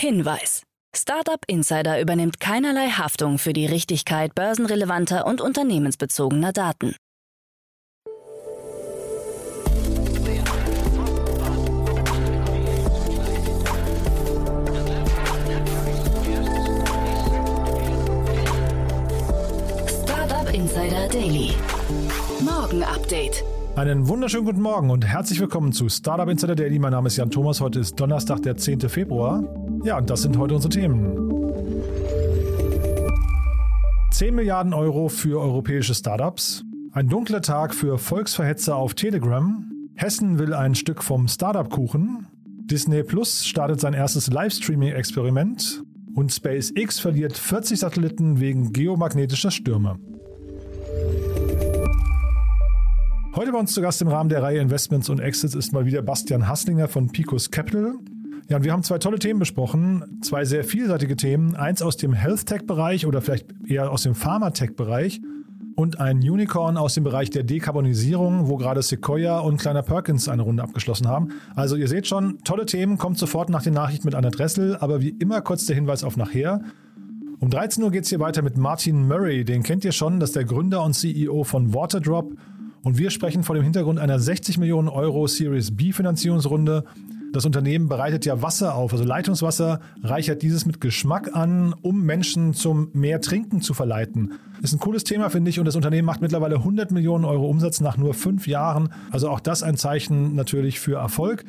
Hinweis. Startup Insider übernimmt keinerlei Haftung für die Richtigkeit börsenrelevanter und unternehmensbezogener Daten. Startup Insider Daily. Morgen Update. Einen wunderschönen guten Morgen und herzlich willkommen zu Startup Insider Daily. Mein Name ist Jan Thomas. Heute ist Donnerstag, der 10. Februar. Ja, und das sind heute unsere Themen. 10 Milliarden Euro für europäische Startups. Ein dunkler Tag für Volksverhetzer auf Telegram. Hessen will ein Stück vom Startup-Kuchen. Disney Plus startet sein erstes Livestreaming-Experiment. Und SpaceX verliert 40 Satelliten wegen geomagnetischer Stürme. Heute bei uns zu Gast im Rahmen der Reihe Investments und Exits ist mal wieder Bastian Hasslinger von Picos Capital. Ja, und wir haben zwei tolle Themen besprochen, zwei sehr vielseitige Themen. Eins aus dem Health Tech-Bereich oder vielleicht eher aus dem Pharma-Tech-Bereich und ein Unicorn aus dem Bereich der Dekarbonisierung, wo gerade Sequoia und Kleiner Perkins eine Runde abgeschlossen haben. Also ihr seht schon, tolle Themen, kommt sofort nach den Nachrichten mit Anna Dressel, aber wie immer kurz der Hinweis auf nachher. Um 13 Uhr geht es hier weiter mit Martin Murray, den kennt ihr schon, das ist der Gründer und CEO von Waterdrop und wir sprechen vor dem Hintergrund einer 60 Millionen Euro Series B Finanzierungsrunde. Das Unternehmen bereitet ja Wasser auf, also Leitungswasser, reichert dieses mit Geschmack an, um Menschen zum mehr Trinken zu verleiten. Ist ein cooles Thema, finde ich, und das Unternehmen macht mittlerweile 100 Millionen Euro Umsatz nach nur fünf Jahren. Also auch das ein Zeichen natürlich für Erfolg.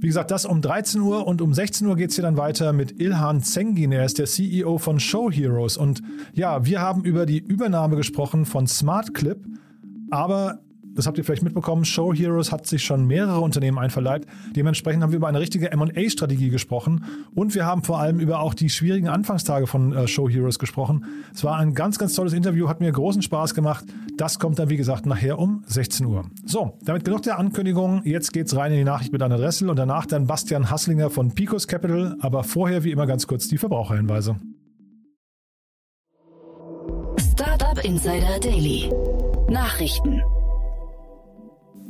Wie gesagt, das um 13 Uhr und um 16 Uhr geht es hier dann weiter mit Ilhan Zengin. Er ist der CEO von Show Heroes. Und ja, wir haben über die Übernahme gesprochen von Smart Clip. Aber das habt ihr vielleicht mitbekommen, Show Heroes hat sich schon mehrere Unternehmen einverleibt. Dementsprechend haben wir über eine richtige MA-Strategie gesprochen und wir haben vor allem über auch die schwierigen Anfangstage von äh, Show Heroes gesprochen. Es war ein ganz, ganz tolles Interview, hat mir großen Spaß gemacht. Das kommt dann, wie gesagt, nachher um 16 Uhr. So, damit genug der Ankündigung. Jetzt geht's rein in die Nachricht mit Anna Dressel und danach dann Bastian Hasslinger von Picos Capital. Aber vorher, wie immer, ganz kurz die Verbraucherhinweise. Startup Insider Daily. Nachrichten.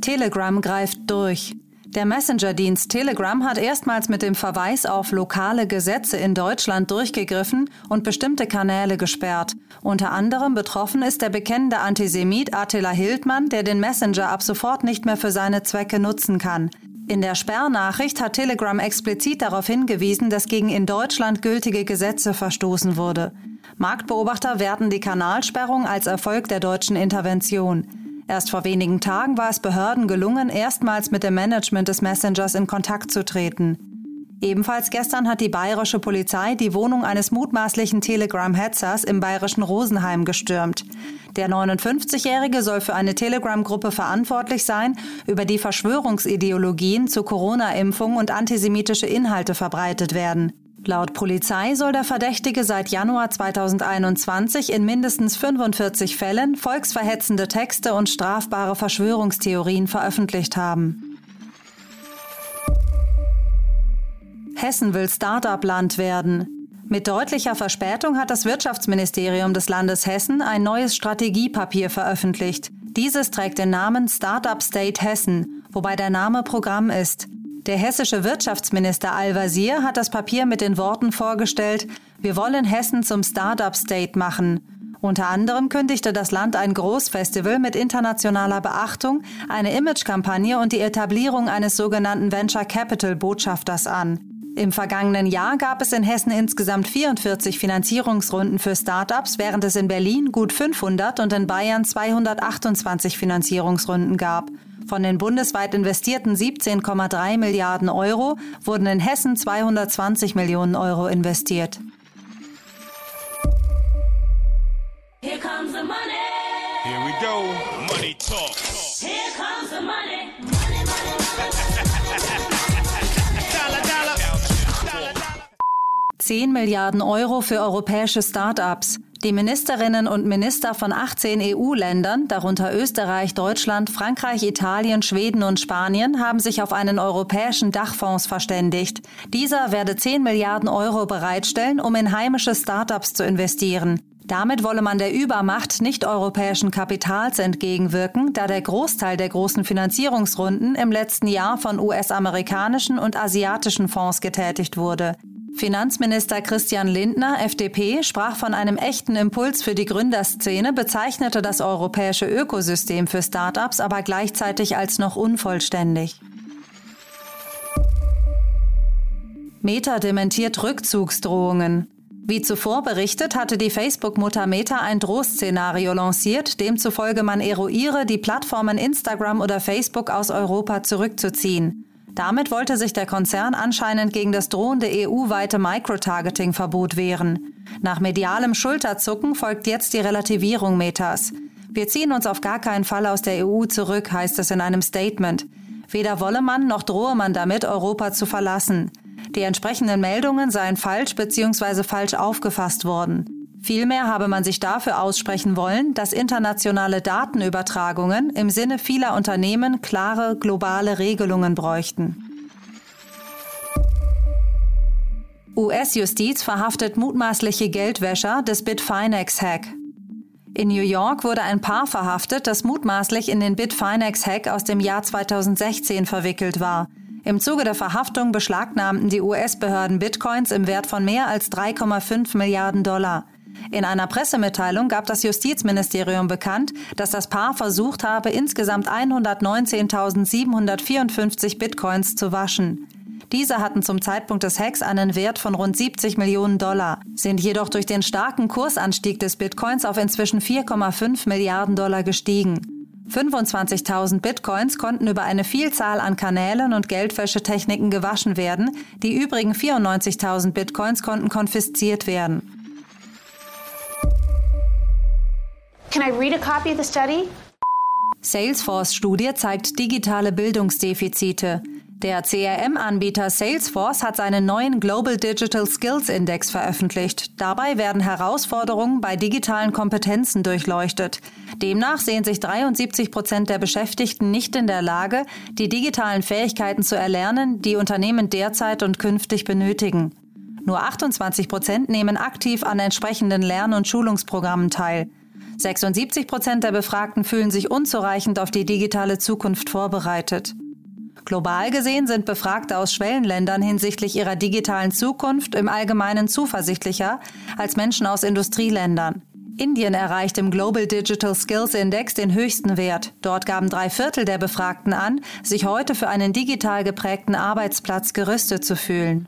Telegram greift durch. Der Messenger-Dienst Telegram hat erstmals mit dem Verweis auf lokale Gesetze in Deutschland durchgegriffen und bestimmte Kanäle gesperrt. Unter anderem betroffen ist der bekennende Antisemit Attila Hildmann, der den Messenger ab sofort nicht mehr für seine Zwecke nutzen kann. In der Sperrnachricht hat Telegram explizit darauf hingewiesen, dass gegen in Deutschland gültige Gesetze verstoßen wurde. Marktbeobachter werten die Kanalsperrung als Erfolg der deutschen Intervention. Erst vor wenigen Tagen war es Behörden gelungen, erstmals mit dem Management des Messengers in Kontakt zu treten. Ebenfalls gestern hat die bayerische Polizei die Wohnung eines mutmaßlichen Telegram-Hetzers im bayerischen Rosenheim gestürmt. Der 59-Jährige soll für eine Telegram-Gruppe verantwortlich sein, über die Verschwörungsideologien zu Corona-Impfung und antisemitische Inhalte verbreitet werden. Laut Polizei soll der Verdächtige seit Januar 2021 in mindestens 45 Fällen volksverhetzende Texte und strafbare Verschwörungstheorien veröffentlicht haben. Hessen will Start-up-Land werden. Mit deutlicher Verspätung hat das Wirtschaftsministerium des Landes Hessen ein neues Strategiepapier veröffentlicht. Dieses trägt den Namen Startup State Hessen, wobei der Name Programm ist. Der hessische Wirtschaftsminister Al-Wazir hat das Papier mit den Worten vorgestellt, wir wollen Hessen zum Startup State machen. Unter anderem kündigte das Land ein Großfestival mit internationaler Beachtung, eine Imagekampagne und die Etablierung eines sogenannten Venture Capital Botschafters an. Im vergangenen Jahr gab es in Hessen insgesamt 44 Finanzierungsrunden für Startups, während es in Berlin gut 500 und in Bayern 228 Finanzierungsrunden gab. Von den bundesweit investierten 17,3 Milliarden Euro wurden in Hessen 220 Millionen Euro investiert. Here comes the money. Here we go. Money talk. Here comes the money. money, money, money. 10 Milliarden Euro für europäische Start-ups. Die Ministerinnen und Minister von 18 EU-Ländern, darunter Österreich, Deutschland, Frankreich, Italien, Schweden und Spanien, haben sich auf einen europäischen Dachfonds verständigt. Dieser werde 10 Milliarden Euro bereitstellen, um in heimische Start-ups zu investieren. Damit wolle man der Übermacht nicht-europäischen Kapitals entgegenwirken, da der Großteil der großen Finanzierungsrunden im letzten Jahr von US-amerikanischen und asiatischen Fonds getätigt wurde. Finanzminister Christian Lindner, FDP, sprach von einem echten Impuls für die Gründerszene, bezeichnete das europäische Ökosystem für Start-ups aber gleichzeitig als noch unvollständig. Meta dementiert Rückzugsdrohungen. Wie zuvor berichtet, hatte die Facebook-Mutter Meta ein Drohszenario lanciert, demzufolge man eruiere, die Plattformen Instagram oder Facebook aus Europa zurückzuziehen. Damit wollte sich der Konzern anscheinend gegen das drohende EU-weite Microtargeting-Verbot wehren. Nach medialem Schulterzucken folgt jetzt die Relativierung Metas. Wir ziehen uns auf gar keinen Fall aus der EU zurück, heißt es in einem Statement. Weder wolle man noch drohe man damit, Europa zu verlassen. Die entsprechenden Meldungen seien falsch bzw. falsch aufgefasst worden. Vielmehr habe man sich dafür aussprechen wollen, dass internationale Datenübertragungen im Sinne vieler Unternehmen klare globale Regelungen bräuchten. US-Justiz verhaftet mutmaßliche Geldwäscher des Bitfinex-Hack. In New York wurde ein Paar verhaftet, das mutmaßlich in den Bitfinex-Hack aus dem Jahr 2016 verwickelt war. Im Zuge der Verhaftung beschlagnahmten die US-Behörden Bitcoins im Wert von mehr als 3,5 Milliarden Dollar. In einer Pressemitteilung gab das Justizministerium bekannt, dass das Paar versucht habe, insgesamt 119.754 Bitcoins zu waschen. Diese hatten zum Zeitpunkt des Hacks einen Wert von rund 70 Millionen Dollar, sind jedoch durch den starken Kursanstieg des Bitcoins auf inzwischen 4,5 Milliarden Dollar gestiegen. 25.000 Bitcoins konnten über eine Vielzahl an Kanälen und Geldwäschetechniken gewaschen werden, die übrigen 94.000 Bitcoins konnten konfisziert werden. Can I read a copy of the study? Salesforce-Studie zeigt digitale Bildungsdefizite. Der CRM-Anbieter Salesforce hat seinen neuen Global Digital Skills Index veröffentlicht. Dabei werden Herausforderungen bei digitalen Kompetenzen durchleuchtet. Demnach sehen sich 73 Prozent der Beschäftigten nicht in der Lage, die digitalen Fähigkeiten zu erlernen, die Unternehmen derzeit und künftig benötigen. Nur 28 Prozent nehmen aktiv an entsprechenden Lern- und Schulungsprogrammen teil. 76 Prozent der Befragten fühlen sich unzureichend auf die digitale Zukunft vorbereitet. Global gesehen sind Befragte aus Schwellenländern hinsichtlich ihrer digitalen Zukunft im Allgemeinen zuversichtlicher als Menschen aus Industrieländern. Indien erreicht im Global Digital Skills Index den höchsten Wert. Dort gaben drei Viertel der Befragten an, sich heute für einen digital geprägten Arbeitsplatz gerüstet zu fühlen.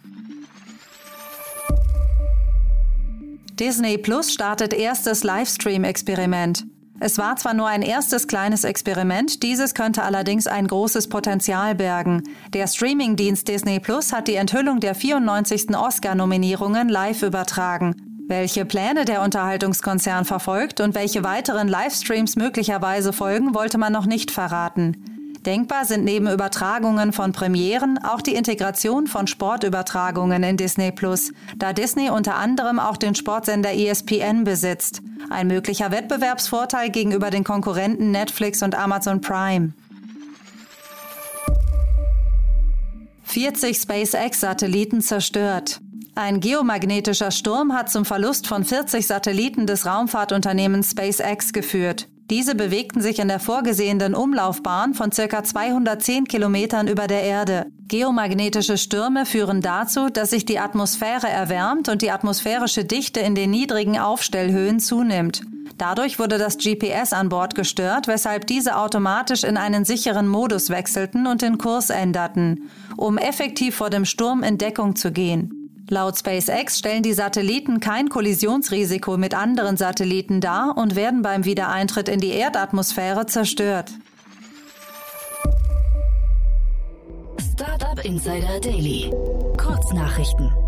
Disney Plus startet erstes Livestream-Experiment. Es war zwar nur ein erstes kleines Experiment, dieses könnte allerdings ein großes Potenzial bergen. Der Streamingdienst Disney Plus hat die Enthüllung der 94. Oscar-Nominierungen live übertragen. Welche Pläne der Unterhaltungskonzern verfolgt und welche weiteren Livestreams möglicherweise folgen, wollte man noch nicht verraten. Denkbar sind neben Übertragungen von Premieren auch die Integration von Sportübertragungen in Disney Plus, da Disney unter anderem auch den Sportsender ESPN besitzt. Ein möglicher Wettbewerbsvorteil gegenüber den Konkurrenten Netflix und Amazon Prime. 40 SpaceX-Satelliten zerstört. Ein geomagnetischer Sturm hat zum Verlust von 40 Satelliten des Raumfahrtunternehmens SpaceX geführt. Diese bewegten sich in der vorgesehenen Umlaufbahn von ca. 210 Kilometern über der Erde. Geomagnetische Stürme führen dazu, dass sich die Atmosphäre erwärmt und die atmosphärische Dichte in den niedrigen Aufstellhöhen zunimmt. Dadurch wurde das GPS an Bord gestört, weshalb diese automatisch in einen sicheren Modus wechselten und den Kurs änderten, um effektiv vor dem Sturm in Deckung zu gehen. Laut SpaceX stellen die Satelliten kein Kollisionsrisiko mit anderen Satelliten dar und werden beim Wiedereintritt in die Erdatmosphäre zerstört. Startup Insider Daily. Kurznachrichten.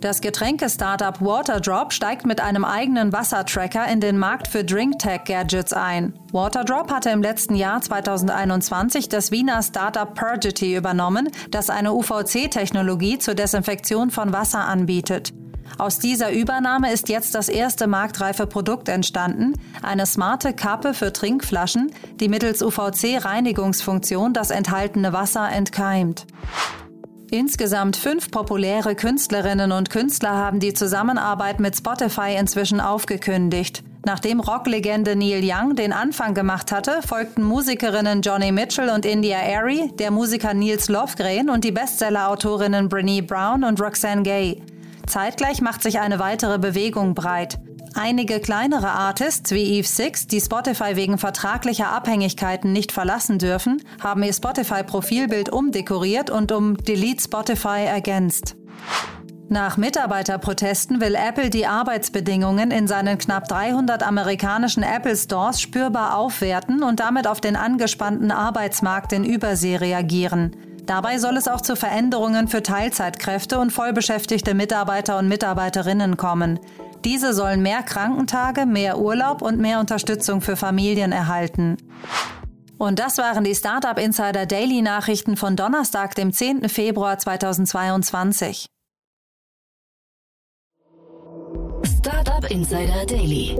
Das Getränke-Startup Waterdrop steigt mit einem eigenen Wassertracker in den Markt für DrinkTech-Gadgets ein. Waterdrop hatte im letzten Jahr 2021 das Wiener Startup Purgity übernommen, das eine UVC-Technologie zur Desinfektion von Wasser anbietet. Aus dieser Übernahme ist jetzt das erste marktreife Produkt entstanden, eine smarte Kappe für Trinkflaschen, die mittels UVC-Reinigungsfunktion das enthaltene Wasser entkeimt. Insgesamt fünf populäre Künstlerinnen und Künstler haben die Zusammenarbeit mit Spotify inzwischen aufgekündigt. Nachdem Rocklegende Neil Young den Anfang gemacht hatte, folgten Musikerinnen Johnny Mitchell und India Airy, der Musiker Niels Lofgren und die Bestsellerautorinnen Brené Brown und Roxane Gay. Zeitgleich macht sich eine weitere Bewegung breit. Einige kleinere Artists wie Eve Six, die Spotify wegen vertraglicher Abhängigkeiten nicht verlassen dürfen, haben ihr Spotify-Profilbild umdekoriert und um Delete Spotify ergänzt. Nach Mitarbeiterprotesten will Apple die Arbeitsbedingungen in seinen knapp 300 amerikanischen Apple Stores spürbar aufwerten und damit auf den angespannten Arbeitsmarkt in Übersee reagieren. Dabei soll es auch zu Veränderungen für Teilzeitkräfte und vollbeschäftigte Mitarbeiter und Mitarbeiterinnen kommen. Diese sollen mehr Krankentage, mehr Urlaub und mehr Unterstützung für Familien erhalten. Und das waren die Startup Insider Daily Nachrichten von Donnerstag, dem 10. Februar 2022. Startup Insider Daily.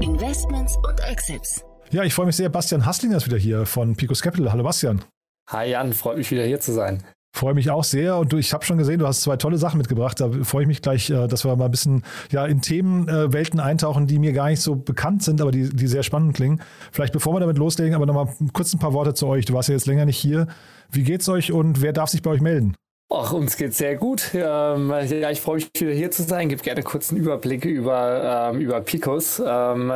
Investments und Exits. Ja, ich freue mich sehr. Bastian Hasslinger ist wieder hier von Picos Capital. Hallo Bastian. Hi Jan, freut mich wieder hier zu sein. Freue mich auch sehr und du, ich habe schon gesehen, du hast zwei tolle Sachen mitgebracht. Da freue ich mich gleich, äh, dass wir mal ein bisschen ja, in Themenwelten eintauchen, die mir gar nicht so bekannt sind, aber die, die sehr spannend klingen. Vielleicht bevor wir damit loslegen, aber nochmal kurz ein paar Worte zu euch. Du warst ja jetzt länger nicht hier. Wie geht's euch und wer darf sich bei euch melden? Ach, uns geht's sehr gut. Ähm, ja, ich freue mich wieder hier zu sein. Gebe gerne kurz einen Überblick über, ähm, über Picos. Ähm,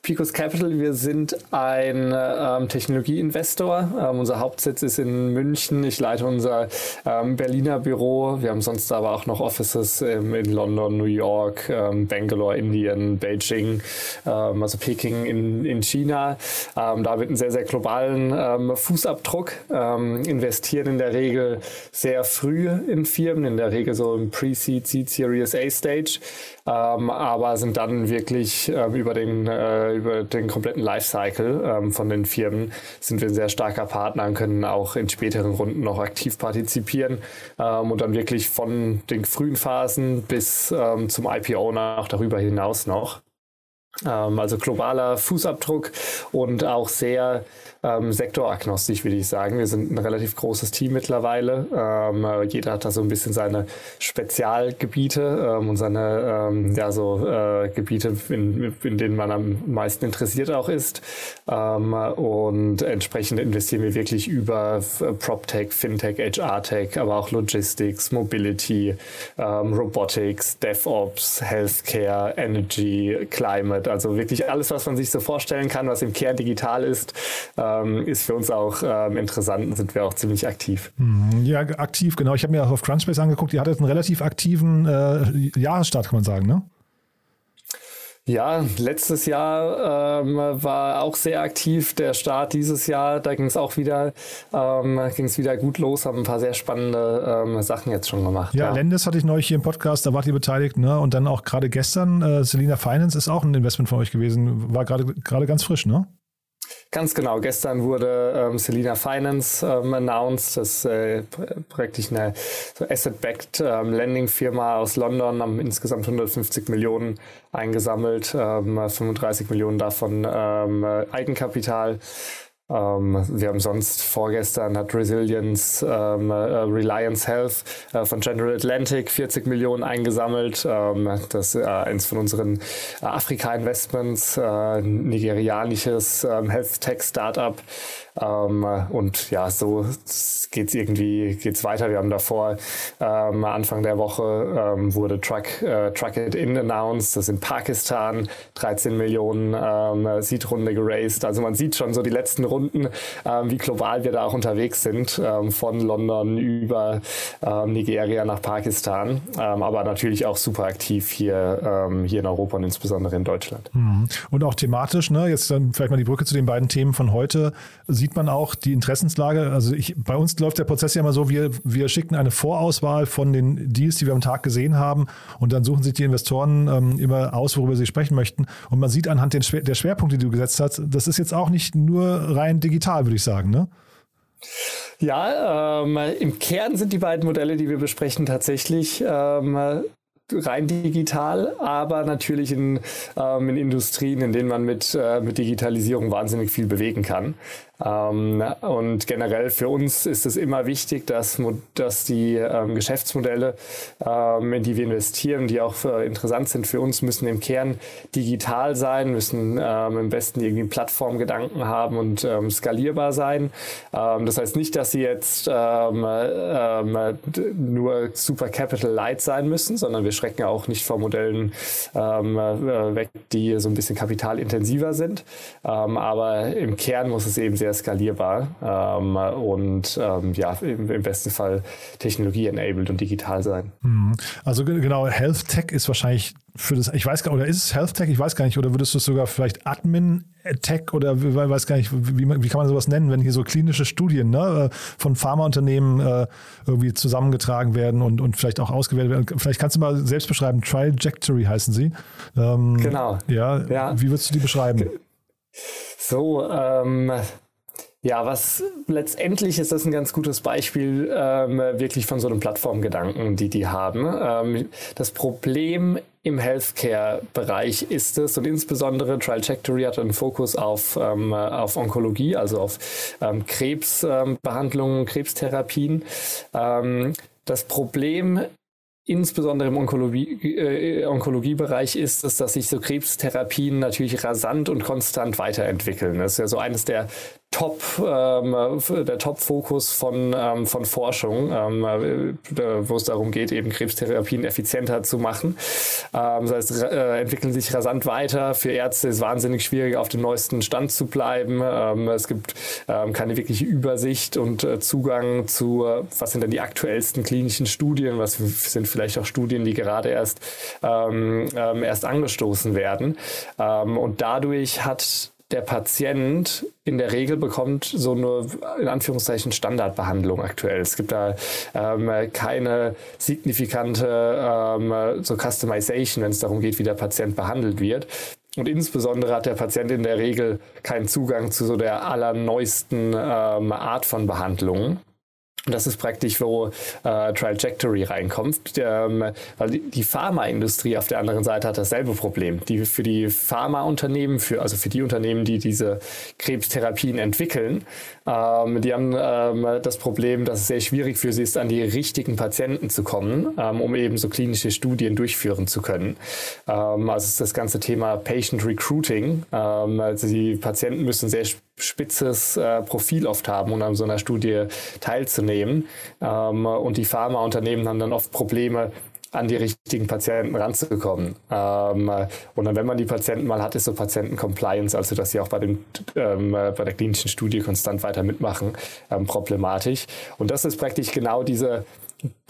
Picos Capital, wir sind ein ähm, Technologieinvestor. Ähm, unser Hauptsitz ist in München. Ich leite unser ähm, Berliner Büro. Wir haben sonst aber auch noch Offices ähm, in London, New York, Bangalore, Indien, Beijing, also Peking in, in China. Da wird einen sehr, sehr globalen Fußabdruck. Investieren in der Regel sehr früh früh in Firmen, in der Regel so im Pre-Seed, Seed, Series A Stage, ähm, aber sind dann wirklich ähm, über, den, äh, über den kompletten Lifecycle ähm, von den Firmen sind wir ein sehr starker Partner und können auch in späteren Runden noch aktiv partizipieren ähm, und dann wirklich von den frühen Phasen bis ähm, zum IPO nach darüber hinaus noch. Ähm, also globaler Fußabdruck und auch sehr ähm, sektoragnostisch, würde ich sagen. Wir sind ein relativ großes Team mittlerweile. Ähm, jeder hat da so ein bisschen seine Spezialgebiete ähm, und seine ähm, ja, so, äh, Gebiete, in, in denen man am meisten interessiert auch ist. Ähm, und entsprechend investieren wir wirklich über äh, PropTech, FinTech, HR-Tech, aber auch Logistics, Mobility, ähm, Robotics, DevOps, Healthcare, Energy, Climate, also wirklich alles, was man sich so vorstellen kann, was im Kern digital ist. Äh, ähm, ist für uns auch ähm, interessant, sind wir auch ziemlich aktiv. Mhm. Ja, aktiv, genau. Ich habe mir auch auf Crunchbase angeguckt, die hat jetzt einen relativ aktiven äh, Jahresstart, kann man sagen, ne? Ja, letztes Jahr ähm, war auch sehr aktiv. Der Start dieses Jahr, da ging es auch wieder, ähm, ging es wieder gut los, haben ein paar sehr spannende ähm, Sachen jetzt schon gemacht. Ja, ja. Lendes hatte ich neulich hier im Podcast, da wart ihr beteiligt, ne? Und dann auch gerade gestern, äh, Selina Finance ist auch ein Investment von euch gewesen, war gerade gerade ganz frisch, ne? Ganz genau. Gestern wurde ähm, Selina Finance ähm, announced. Das äh, praktisch eine so Asset-Backed ähm, Lending-Firma aus London, haben insgesamt 150 Millionen eingesammelt, ähm, 35 Millionen davon ähm, Eigenkapital. Ähm, wir haben sonst vorgestern hat Resilience, ähm, äh, Reliance Health äh, von General Atlantic 40 Millionen eingesammelt. Ähm, das äh, eins von unseren Afrika-Investments, äh, nigerianisches ähm, Health Tech Startup. Ähm, und ja, so geht's irgendwie geht's weiter. Wir haben davor ähm, Anfang der Woche ähm, wurde Truck, äh, Truck It In announced. Das in Pakistan 13 Millionen ähm, Seed-Runde geraced. Also man sieht schon so die letzten Runden, ähm, wie global wir da auch unterwegs sind, ähm, von London über ähm, Nigeria nach Pakistan, ähm, aber natürlich auch super aktiv hier, ähm, hier in Europa und insbesondere in Deutschland. Mhm. Und auch thematisch, ne? jetzt dann vielleicht mal die Brücke zu den beiden Themen von heute sieht man auch die Interessenslage. Also ich, bei uns läuft der Prozess ja immer so, wir, wir schicken eine Vorauswahl von den Deals, die wir am Tag gesehen haben und dann suchen sich die Investoren ähm, immer aus, worüber sie sprechen möchten. Und man sieht anhand den, der Schwerpunkte, die du gesetzt hast, das ist jetzt auch nicht nur rein digital, würde ich sagen, ne? Ja, ähm, im Kern sind die beiden Modelle, die wir besprechen, tatsächlich ähm, rein digital, aber natürlich in, ähm, in Industrien, in denen man mit, äh, mit Digitalisierung wahnsinnig viel bewegen kann. Ähm, und generell für uns ist es immer wichtig, dass, dass die ähm, Geschäftsmodelle, ähm, in die wir investieren, die auch interessant sind für uns, müssen im Kern digital sein, müssen im besten irgendwie Plattformgedanken haben und skalierbar sein. Das heißt nicht, dass sie jetzt nur super capital light sein müssen, sondern wir schrecken auch nicht vor Modellen äh, weg, die so ein bisschen kapitalintensiver sind. aber im Kern muss es eben sehr skalierbar ähm, und ähm, ja, im, im, besten Fall Technologie-enabled und digital sein. Mhm. Also genau, Health Tech ist wahrscheinlich für das, ich weiß gar nicht, oder ist es Health Tech? Ich weiß gar nicht, oder würdest du es sogar vielleicht Admin Tech oder ich weiß gar nicht, wie, wie kann man sowas nennen, wenn hier so klinische Studien ne, äh, von Pharmaunternehmen äh, irgendwie zusammengetragen werden und, und vielleicht auch ausgewählt werden. Vielleicht kannst du mal selbst beschreiben, Trajectory heißen sie. Ähm, genau. Ja, ja, wie würdest du die beschreiben? So, ähm, ja, was letztendlich ist das ein ganz gutes Beispiel ähm, wirklich von so einem Plattformgedanken, die die haben. Ähm, das Problem im Healthcare-Bereich ist es und insbesondere Trajectory hat einen Fokus auf, ähm, auf Onkologie, also auf ähm, Krebsbehandlungen, ähm, Krebstherapien. Ähm, das Problem insbesondere im Onkologie, äh, Onkologiebereich ist es, dass sich so Krebstherapien natürlich rasant und konstant weiterentwickeln. Das ist ja so eines der Top, ähm, der Top-Fokus von, ähm, von Forschung, ähm, äh, wo es darum geht, eben Krebstherapien effizienter zu machen. Ähm, das heißt, äh, entwickeln sich rasant weiter. Für Ärzte ist wahnsinnig schwierig, auf dem neuesten Stand zu bleiben. Ähm, es gibt ähm, keine wirkliche Übersicht und äh, Zugang zu, was sind denn die aktuellsten klinischen Studien, was sind vielleicht auch Studien, die gerade erst, ähm, ähm, erst angestoßen werden. Ähm, und dadurch hat der Patient in der Regel bekommt so eine, in Anführungszeichen, Standardbehandlung aktuell. Es gibt da ähm, keine signifikante ähm, so Customization, wenn es darum geht, wie der Patient behandelt wird. Und insbesondere hat der Patient in der Regel keinen Zugang zu so der allerneuesten ähm, Art von Behandlungen. Das ist praktisch, wo äh, Trajectory reinkommt, ähm, weil die, die Pharmaindustrie auf der anderen Seite hat dasselbe Problem. Die für die Pharmaunternehmen, für also für die Unternehmen, die diese Krebstherapien entwickeln, ähm, die haben ähm, das Problem, dass es sehr schwierig für sie ist, an die richtigen Patienten zu kommen, ähm, um eben so klinische Studien durchführen zu können. Ähm, also das ganze Thema Patient Recruiting. Ähm, also die Patienten müssen sehr spitzes äh, Profil oft haben, um an so einer Studie teilzunehmen. Ähm, und die Pharmaunternehmen haben dann oft Probleme, an die richtigen Patienten ranzukommen. Ähm, und dann, wenn man die Patienten mal hat, ist so Patienten-Compliance, also dass sie auch bei, dem, ähm, bei der klinischen Studie konstant weiter mitmachen, ähm, problematisch. Und das ist praktisch genau diese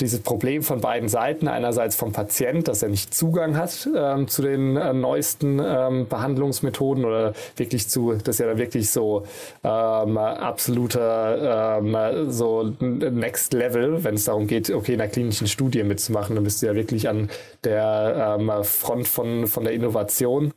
dieses Problem von beiden Seiten. Einerseits vom Patient, dass er nicht Zugang hat ähm, zu den äh, neuesten ähm, Behandlungsmethoden oder wirklich zu, dass er da wirklich so ähm, absoluter ähm, so Next Level, wenn es darum geht, okay, in einer klinischen Studie mitzumachen, dann bist du ja wirklich an der ähm, Front von, von der Innovation.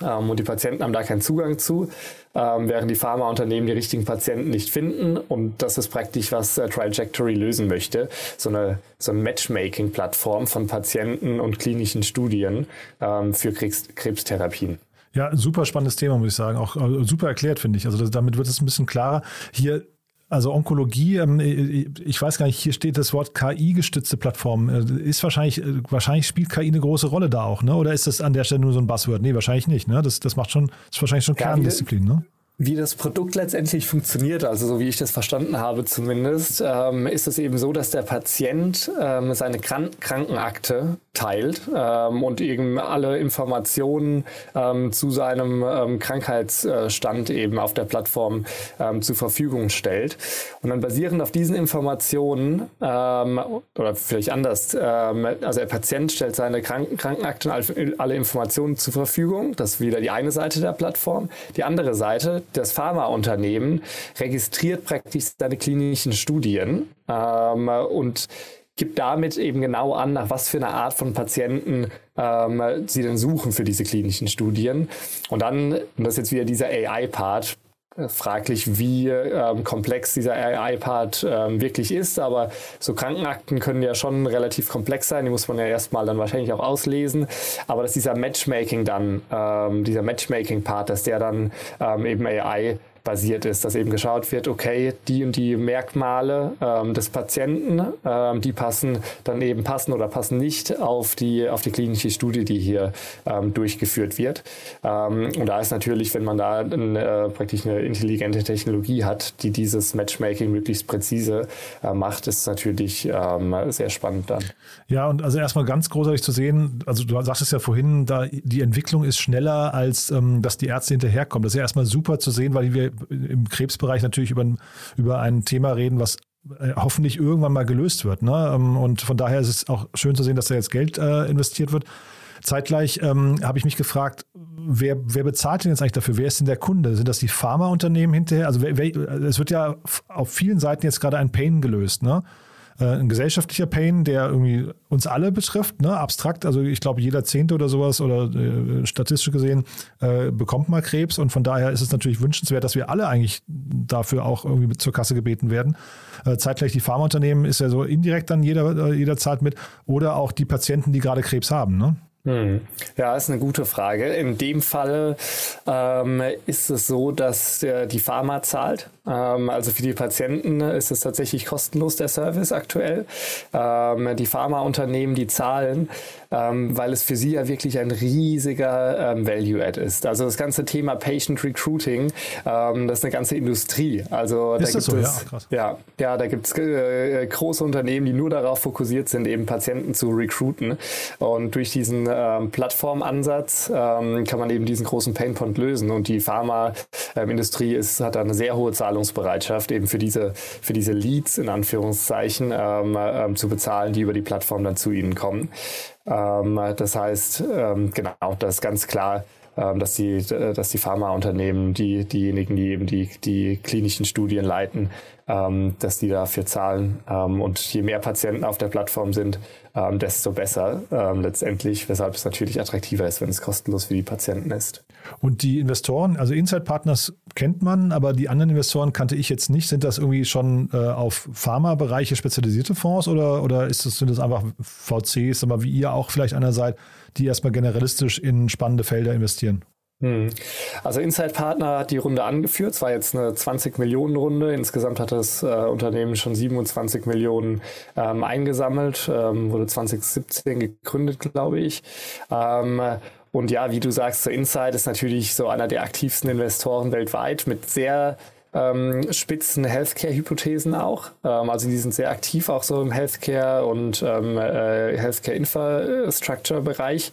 Ähm, und die Patienten haben da keinen Zugang zu, ähm, während die Pharmaunternehmen die richtigen Patienten nicht finden. Und das ist praktisch, was äh, Trajectory lösen möchte. So eine, so eine Matchmaking-Plattform von Patienten und klinischen Studien ähm, für Krebs Krebstherapien. Ja, super spannendes Thema, muss ich sagen. Auch äh, super erklärt, finde ich. Also das, damit wird es ein bisschen klarer. Hier also Onkologie, ähm, ich weiß gar nicht, hier steht das Wort KI-gestützte Plattform. Äh, ist wahrscheinlich, äh, wahrscheinlich spielt KI eine große Rolle da auch, ne? Oder ist das an der Stelle nur so ein Buzzword? Nee, wahrscheinlich nicht, ne? Das, das macht schon, ist wahrscheinlich schon Kerndisziplin, ne? Wie das Produkt letztendlich funktioniert, also so wie ich das verstanden habe zumindest, ähm, ist es eben so, dass der Patient ähm, seine Kran Krankenakte teilt ähm, und eben alle Informationen ähm, zu seinem ähm, Krankheitsstand eben auf der Plattform ähm, zur Verfügung stellt. Und dann basierend auf diesen Informationen, oder vielleicht anders, also der Patient stellt seine Kranken Krankenakte und alle Informationen zur Verfügung. Das ist wieder die eine Seite der Plattform. Die andere Seite, das Pharmaunternehmen registriert praktisch seine klinischen Studien ähm, und gibt damit eben genau an, nach was für einer Art von Patienten ähm, sie denn suchen für diese klinischen Studien. Und dann, und das ist jetzt wieder dieser AI-Part, äh, fraglich, wie ähm, komplex dieser AI-Part ähm, wirklich ist, aber so Krankenakten können ja schon relativ komplex sein, die muss man ja erstmal dann wahrscheinlich auch auslesen, aber dass dieser Matchmaking dann, ähm, dieser Matchmaking-Part, dass der dann ähm, eben AI basiert ist, dass eben geschaut wird, okay, die und die Merkmale ähm, des Patienten, ähm, die passen dann eben passen oder passen nicht auf die, auf die klinische Studie, die hier ähm, durchgeführt wird. Ähm, und da ist natürlich, wenn man da eine, äh, praktisch eine intelligente Technologie hat, die dieses Matchmaking möglichst präzise äh, macht, ist natürlich ähm, sehr spannend dann. Ja, und also erstmal ganz großartig zu sehen, also du sagtest ja vorhin, da die Entwicklung ist schneller, als ähm, dass die Ärzte hinterherkommen. Das ist ja erstmal super zu sehen, weil wir im Krebsbereich natürlich über, über ein Thema reden, was äh, hoffentlich irgendwann mal gelöst wird. Ne? Ähm, und von daher ist es auch schön zu sehen, dass da jetzt Geld äh, investiert wird. Zeitgleich ähm, habe ich mich gefragt, wer, wer bezahlt denn jetzt eigentlich dafür? Wer ist denn der Kunde? Sind das die Pharmaunternehmen hinterher? Also wer, wer, es wird ja auf vielen Seiten jetzt gerade ein Pain gelöst. Ne? Äh, ein gesellschaftlicher Pain, der irgendwie uns alle betrifft, ne? abstrakt. Also ich glaube, jeder Zehnte oder sowas oder äh, statistisch gesehen äh, bekommt mal Krebs und von daher ist es natürlich wünschenswert, dass wir alle eigentlich dafür auch irgendwie zur Kasse gebeten werden. Äh, zeitgleich die Pharmaunternehmen ist ja so indirekt dann jeder, äh, jeder zahlt mit oder auch die Patienten, die gerade Krebs haben. Ne? Hm. Ja, ist eine gute Frage. In dem Fall ähm, ist es so, dass der, die Pharma zahlt. Ähm, also für die Patienten ist es tatsächlich kostenlos der Service aktuell. Ähm, die Pharmaunternehmen, die zahlen, ähm, weil es für sie ja wirklich ein riesiger Value-Add ist. Also das ganze Thema Patient Recruiting, das ist eine ganze Industrie. Also ist da gibt so? es ja, ja, ja, da gibt es äh, große Unternehmen, die nur darauf fokussiert sind, eben Patienten zu recruiten. Und durch diesen Plattformansatz kann man eben diesen großen Painpoint lösen. Und die Pharmaindustrie ist, hat eine sehr hohe Zahlungsbereitschaft, eben für diese, für diese Leads in Anführungszeichen ähm, ähm, zu bezahlen, die über die Plattform dann zu ihnen kommen. Ähm, das heißt, ähm, genau, das ist ganz klar dass die, dass die Pharmaunternehmen, die, diejenigen, die eben die, die klinischen Studien leiten, ähm, dass die dafür zahlen. Ähm, und je mehr Patienten auf der Plattform sind, ähm, desto besser ähm, letztendlich, weshalb es natürlich attraktiver ist, wenn es kostenlos für die Patienten ist. Und die Investoren, also Inside Partners kennt man, aber die anderen Investoren kannte ich jetzt nicht. Sind das irgendwie schon äh, auf Pharmabereiche spezialisierte Fonds oder, oder ist das, sind das einfach VCs, aber wie ihr auch vielleicht einer seid, die erstmal generalistisch in spannende Felder investieren? Hm. Also Inside Partner hat die Runde angeführt. Es war jetzt eine 20 Millionen Runde. Insgesamt hat das äh, Unternehmen schon 27 Millionen ähm, eingesammelt. Ähm, wurde 2017 gegründet, glaube ich. Ähm, und ja, wie du sagst, so Inside ist natürlich so einer der aktivsten Investoren weltweit mit sehr ähm, spitzen Healthcare-Hypothesen auch. Ähm, also die sind sehr aktiv auch so im Healthcare und ähm, äh, Healthcare-Infrastructure-Bereich.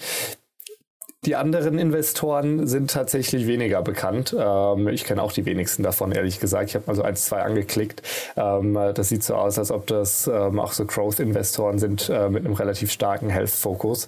Die anderen Investoren sind tatsächlich weniger bekannt. Ähm, ich kenne auch die wenigsten davon, ehrlich gesagt. Ich habe mal so eins, zwei angeklickt. Ähm, das sieht so aus, als ob das ähm, auch so Growth-Investoren sind äh, mit einem relativ starken Health-Fokus,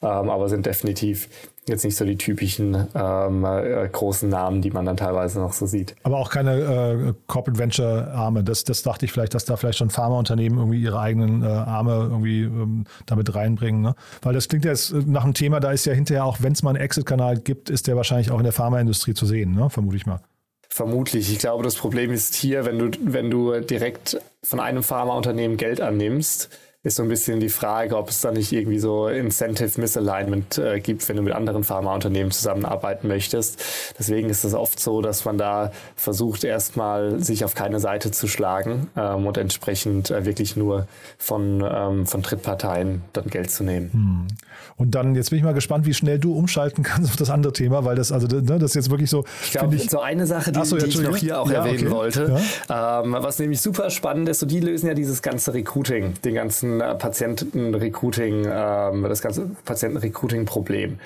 ähm, aber sind definitiv jetzt nicht so die typischen ähm, äh, großen Namen, die man dann teilweise noch so sieht. Aber auch keine äh, Corporate Venture Arme. Das, das dachte ich vielleicht, dass da vielleicht schon Pharmaunternehmen irgendwie ihre eigenen äh, Arme irgendwie ähm, damit reinbringen. Ne? Weil das klingt jetzt nach einem Thema, da ist ja hinterher auch, wenn es mal einen Exit-Kanal gibt, ist der wahrscheinlich auch in der Pharmaindustrie zu sehen, ne? vermute ich mal. Vermutlich. Ich glaube, das Problem ist hier, wenn du, wenn du direkt von einem Pharmaunternehmen Geld annimmst, ist so ein bisschen die Frage, ob es da nicht irgendwie so Incentive Misalignment äh, gibt, wenn du mit anderen Pharmaunternehmen zusammenarbeiten möchtest. Deswegen ist es oft so, dass man da versucht, erstmal sich auf keine Seite zu schlagen ähm, und entsprechend äh, wirklich nur von, ähm, von Drittparteien dann Geld zu nehmen. Hm. Und dann, jetzt bin ich mal gespannt, wie schnell du umschalten kannst auf das andere Thema, weil das, also, ne, das ist jetzt wirklich so. Ich glaube, so eine Sache, die, so, die ich noch hier auch ja, erwähnen okay. wollte, ja. ähm, was nämlich super spannend ist, so die lösen ja dieses ganze Recruiting, den ganzen Patientenrecruiting, ähm, das ganze Patientenrecruiting-Problem.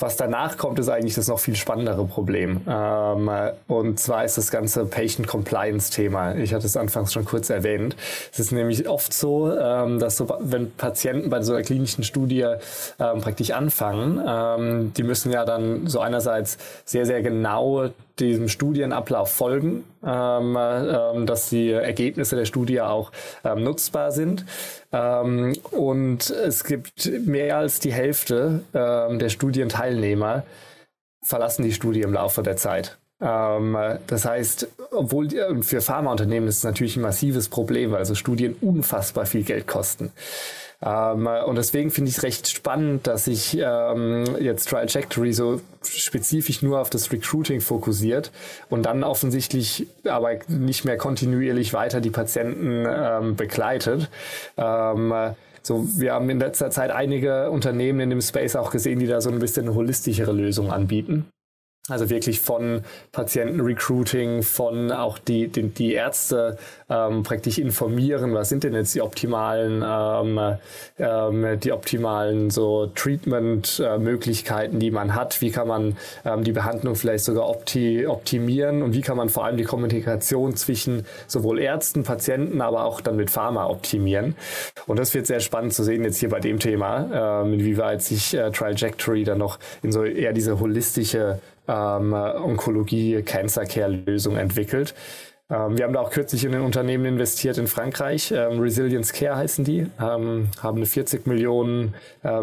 Was danach kommt, ist eigentlich das noch viel spannendere Problem. Ähm, und zwar ist das ganze Patient Compliance Thema. Ich hatte es anfangs schon kurz erwähnt. Es ist nämlich oft so, ähm, dass so, wenn Patienten bei so einer klinischen Studie ähm, praktisch anfangen, ähm, die müssen ja dann so einerseits sehr, sehr genau diesem Studienablauf folgen, ähm, ähm, dass die Ergebnisse der Studie auch ähm, nutzbar sind. Ähm, und es gibt mehr als die Hälfte ähm, der Studienteilnehmer verlassen die Studie im Laufe der Zeit. Ähm, das heißt, obwohl für Pharmaunternehmen ist es natürlich ein massives Problem, weil so Studien unfassbar viel Geld kosten. Ähm, und deswegen finde ich es recht spannend, dass sich ähm, jetzt Trajectory so spezifisch nur auf das Recruiting fokussiert und dann offensichtlich aber nicht mehr kontinuierlich weiter die Patienten ähm, begleitet. Ähm, so, wir haben in letzter Zeit einige Unternehmen in dem Space auch gesehen, die da so ein bisschen holistischere Lösungen anbieten. Also wirklich von Patientenrecruiting, von auch die, die, die Ärzte ähm, praktisch informieren, was sind denn jetzt die optimalen, ähm, ähm, die optimalen so Treatment-Möglichkeiten, die man hat, wie kann man ähm, die Behandlung vielleicht sogar opti optimieren und wie kann man vor allem die Kommunikation zwischen sowohl Ärzten, Patienten, aber auch dann mit Pharma optimieren. Und das wird sehr spannend zu sehen jetzt hier bei dem Thema, ähm, inwieweit sich äh, Trajectory dann noch in so eher diese holistische ähm, Onkologie, Cancer Care Lösung entwickelt. Ähm, wir haben da auch kürzlich in ein Unternehmen investiert in Frankreich. Ähm, Resilience Care heißen die, ähm, haben eine 40 Millionen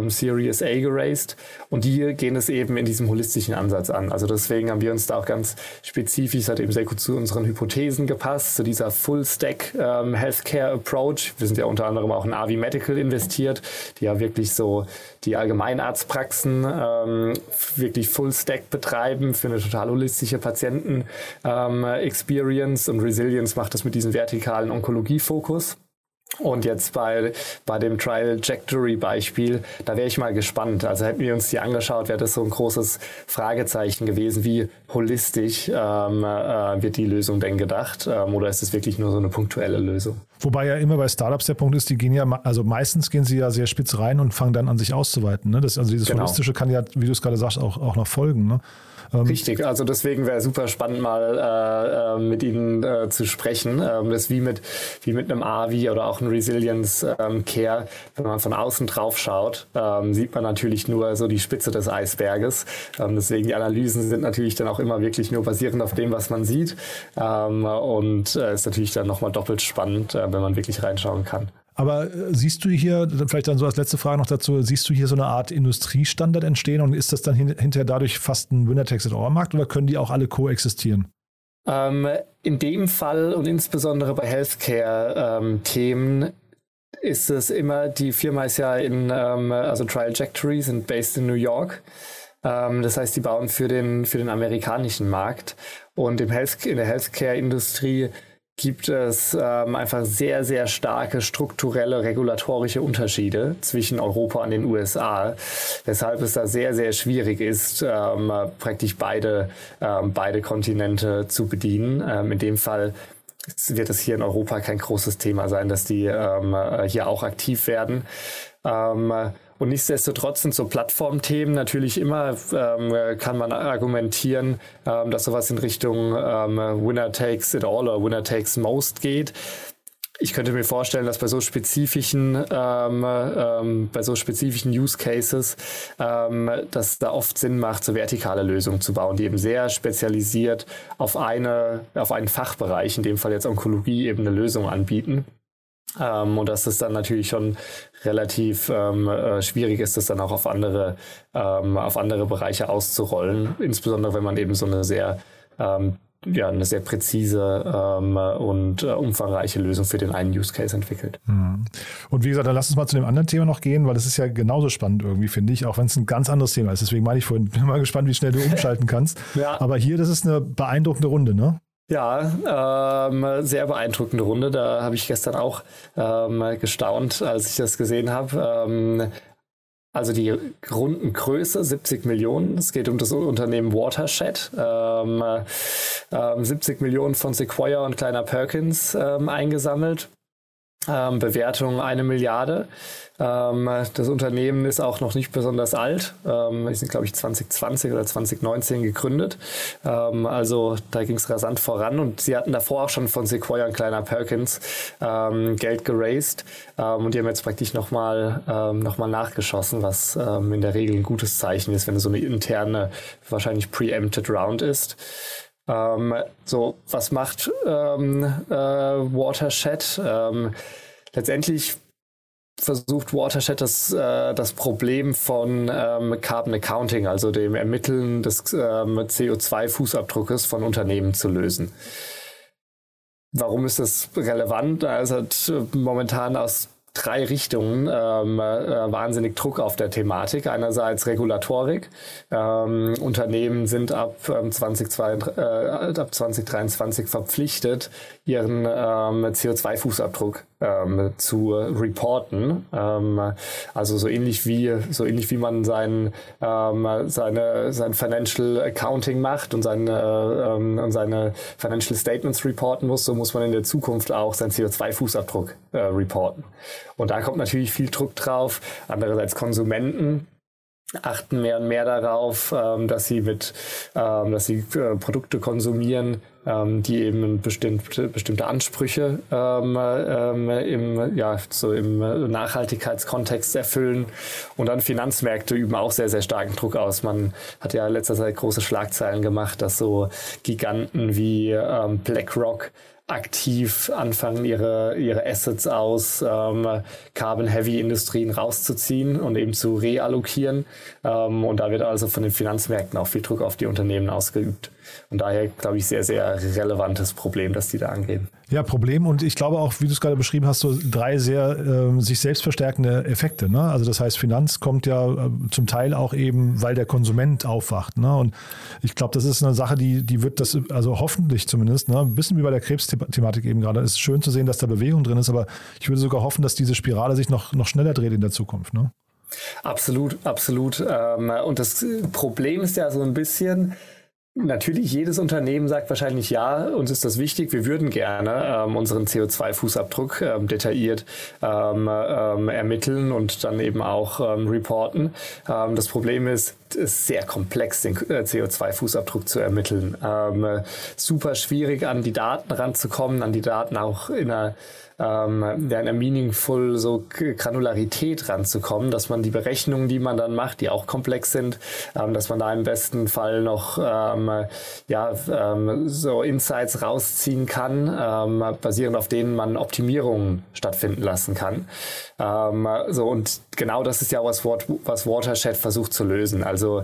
Series A geraced und die gehen es eben in diesem holistischen Ansatz an. Also deswegen haben wir uns da auch ganz spezifisch, hat eben sehr gut zu unseren Hypothesen gepasst, zu dieser Full Stack ähm, Healthcare Approach. Wir sind ja unter anderem auch in Avi Medical investiert, die ja wirklich so die Allgemeinarztpraxen wirklich Full Stack betreiben für eine total holistische Patienten-Experience und Resilience macht das mit diesem vertikalen Onkologie-Fokus. Und jetzt bei, bei dem Trajectory-Beispiel, da wäre ich mal gespannt. Also hätten wir uns die angeschaut, wäre das so ein großes Fragezeichen gewesen, wie holistisch ähm, äh, wird die Lösung denn gedacht? Ähm, oder ist es wirklich nur so eine punktuelle Lösung? Wobei ja immer bei Startups der Punkt ist, die gehen ja, also meistens gehen sie ja sehr spitz rein und fangen dann an, sich auszuweiten. Ne? Das, also dieses genau. Holistische kann ja, wie du es gerade sagst, auch, auch noch folgen. Ne? Ähm, Richtig, also deswegen wäre super spannend mal äh, äh, mit Ihnen äh, zu sprechen. Ähm, das wie mit, wie mit einem AVI oder auch einem Resilience ähm, Care. Wenn man von außen drauf schaut, ähm, sieht man natürlich nur so die Spitze des Eisberges. Ähm, deswegen die Analysen sind natürlich dann auch immer wirklich nur basierend auf dem, was man sieht. Ähm, und äh, ist natürlich dann nochmal doppelt spannend, äh, wenn man wirklich reinschauen kann. Aber äh, siehst du hier, vielleicht dann so als letzte Frage noch dazu, siehst du hier so eine Art Industriestandard entstehen und ist das dann hin, hinterher dadurch fast ein Winner-Takes-it-all-Markt oder können die auch alle koexistieren? Ähm, in dem Fall und insbesondere bei Healthcare-Themen ähm, ist es immer, die Firma ist ja in, ähm, also Trajectory sind based in New York. Ähm, das heißt, die bauen für den, für den amerikanischen Markt. Und im Health, in der Healthcare-Industrie gibt es ähm, einfach sehr, sehr starke strukturelle regulatorische Unterschiede zwischen Europa und den USA, weshalb es da sehr, sehr schwierig ist, ähm, praktisch beide, ähm, beide Kontinente zu bedienen. Ähm, in dem Fall wird es hier in Europa kein großes Thema sein, dass die ähm, äh, hier auch aktiv werden. Und nichtsdestotrotz sind so Plattformthemen natürlich immer, ähm, kann man argumentieren, ähm, dass sowas in Richtung ähm, Winner takes it all oder Winner takes most geht. Ich könnte mir vorstellen, dass bei so spezifischen, ähm, ähm, bei so spezifischen Use Cases, ähm, dass da oft Sinn macht, so vertikale Lösungen zu bauen, die eben sehr spezialisiert auf eine, auf einen Fachbereich, in dem Fall jetzt Onkologie, eben eine Lösung anbieten. Ähm, und dass es dann natürlich schon relativ ähm, äh, schwierig ist, das dann auch auf andere, ähm, auf andere Bereiche auszurollen. Insbesondere wenn man eben so eine sehr ähm, ja, eine sehr präzise ähm, und äh, umfangreiche Lösung für den einen Use Case entwickelt. Mhm. Und wie gesagt, dann lass uns mal zu dem anderen Thema noch gehen, weil das ist ja genauso spannend irgendwie, finde ich, auch wenn es ein ganz anderes Thema ist. Deswegen meine ich vorhin, bin mal gespannt, wie schnell du umschalten kannst. ja. Aber hier, das ist eine beeindruckende Runde, ne? Ja, ähm, sehr beeindruckende Runde. Da habe ich gestern auch ähm, gestaunt, als ich das gesehen habe. Ähm, also die Rundengröße 70 Millionen. Es geht um das Unternehmen Watershed. Ähm, äh, 70 Millionen von Sequoia und Kleiner Perkins ähm, eingesammelt. Ähm, Bewertung eine Milliarde. Ähm, das Unternehmen ist auch noch nicht besonders alt. Ähm, die sind, glaube ich, 2020 oder 2019 gegründet. Ähm, also da ging es rasant voran und sie hatten davor auch schon von Sequoia und Kleiner Perkins ähm, Geld geraced ähm, und die haben jetzt praktisch nochmal ähm, noch nachgeschossen, was ähm, in der Regel ein gutes Zeichen ist, wenn es so eine interne, wahrscheinlich preempted Round ist. Ähm, so, was macht ähm, äh, Watershed? Ähm, letztendlich versucht Watershed das, äh, das Problem von ähm, Carbon Accounting, also dem Ermitteln des ähm, CO2-Fußabdruckes von Unternehmen zu lösen. Warum ist das relevant? Also momentan aus drei Richtungen ähm, äh, wahnsinnig Druck auf der Thematik. Einerseits Regulatorik. Ähm, Unternehmen sind ab, ähm, 2022, äh, ab 2023 verpflichtet, ihren ähm, CO2-Fußabdruck ähm, zu reporten. Ähm, also so ähnlich wie so ähnlich wie man sein ähm, seine sein Financial Accounting macht und seine ähm, und seine Financial Statements reporten muss, so muss man in der Zukunft auch seinen CO2-Fußabdruck äh, reporten. Und da kommt natürlich viel Druck drauf. Andererseits Konsumenten achten mehr und mehr darauf, ähm, dass sie mit, ähm, dass sie äh, Produkte konsumieren, ähm, die eben bestimmte, bestimmte Ansprüche ähm, ähm, im, ja, so im Nachhaltigkeitskontext erfüllen. Und dann Finanzmärkte üben auch sehr, sehr starken Druck aus. Man hat ja letzter Zeit große Schlagzeilen gemacht, dass so Giganten wie ähm, BlackRock aktiv anfangen, ihre, ihre Assets aus ähm, Carbon-Heavy-Industrien rauszuziehen und eben zu reallokieren. Ähm, und da wird also von den Finanzmärkten auch viel Druck auf die Unternehmen ausgeübt. Und daher, glaube ich, sehr, sehr relevantes Problem, das die da angehen. Ja, Problem und ich glaube auch, wie du es gerade beschrieben hast, so drei sehr äh, sich selbst verstärkende Effekte. Ne? Also das heißt, Finanz kommt ja äh, zum Teil auch eben, weil der Konsument aufwacht. Ne? Und ich glaube, das ist eine Sache, die, die wird das, also hoffentlich zumindest, ne? ein bisschen wie bei der Krebsthematik eben gerade. Es ist schön zu sehen, dass da Bewegung drin ist, aber ich würde sogar hoffen, dass diese Spirale sich noch, noch schneller dreht in der Zukunft. Ne? Absolut, absolut. Ähm, und das Problem ist ja so ein bisschen, Natürlich, jedes Unternehmen sagt wahrscheinlich ja, uns ist das wichtig, wir würden gerne ähm, unseren CO2-Fußabdruck ähm, detailliert ähm, ähm, ermitteln und dann eben auch ähm, reporten. Ähm, das Problem ist, es ist sehr komplex, den äh, CO2-Fußabdruck zu ermitteln. super schwierig, an die Daten ranzukommen, an die Daten auch in einer ähm, in einer meaningful so Granularität ranzukommen, dass man die Berechnungen, die man dann macht, die auch komplex sind, ähm, dass man da im besten Fall noch ähm, ja, ähm, so Insights rausziehen kann, ähm, basierend auf denen man Optimierungen stattfinden lassen kann. Ähm, so und genau das ist ja was, was Watershed versucht zu lösen. Also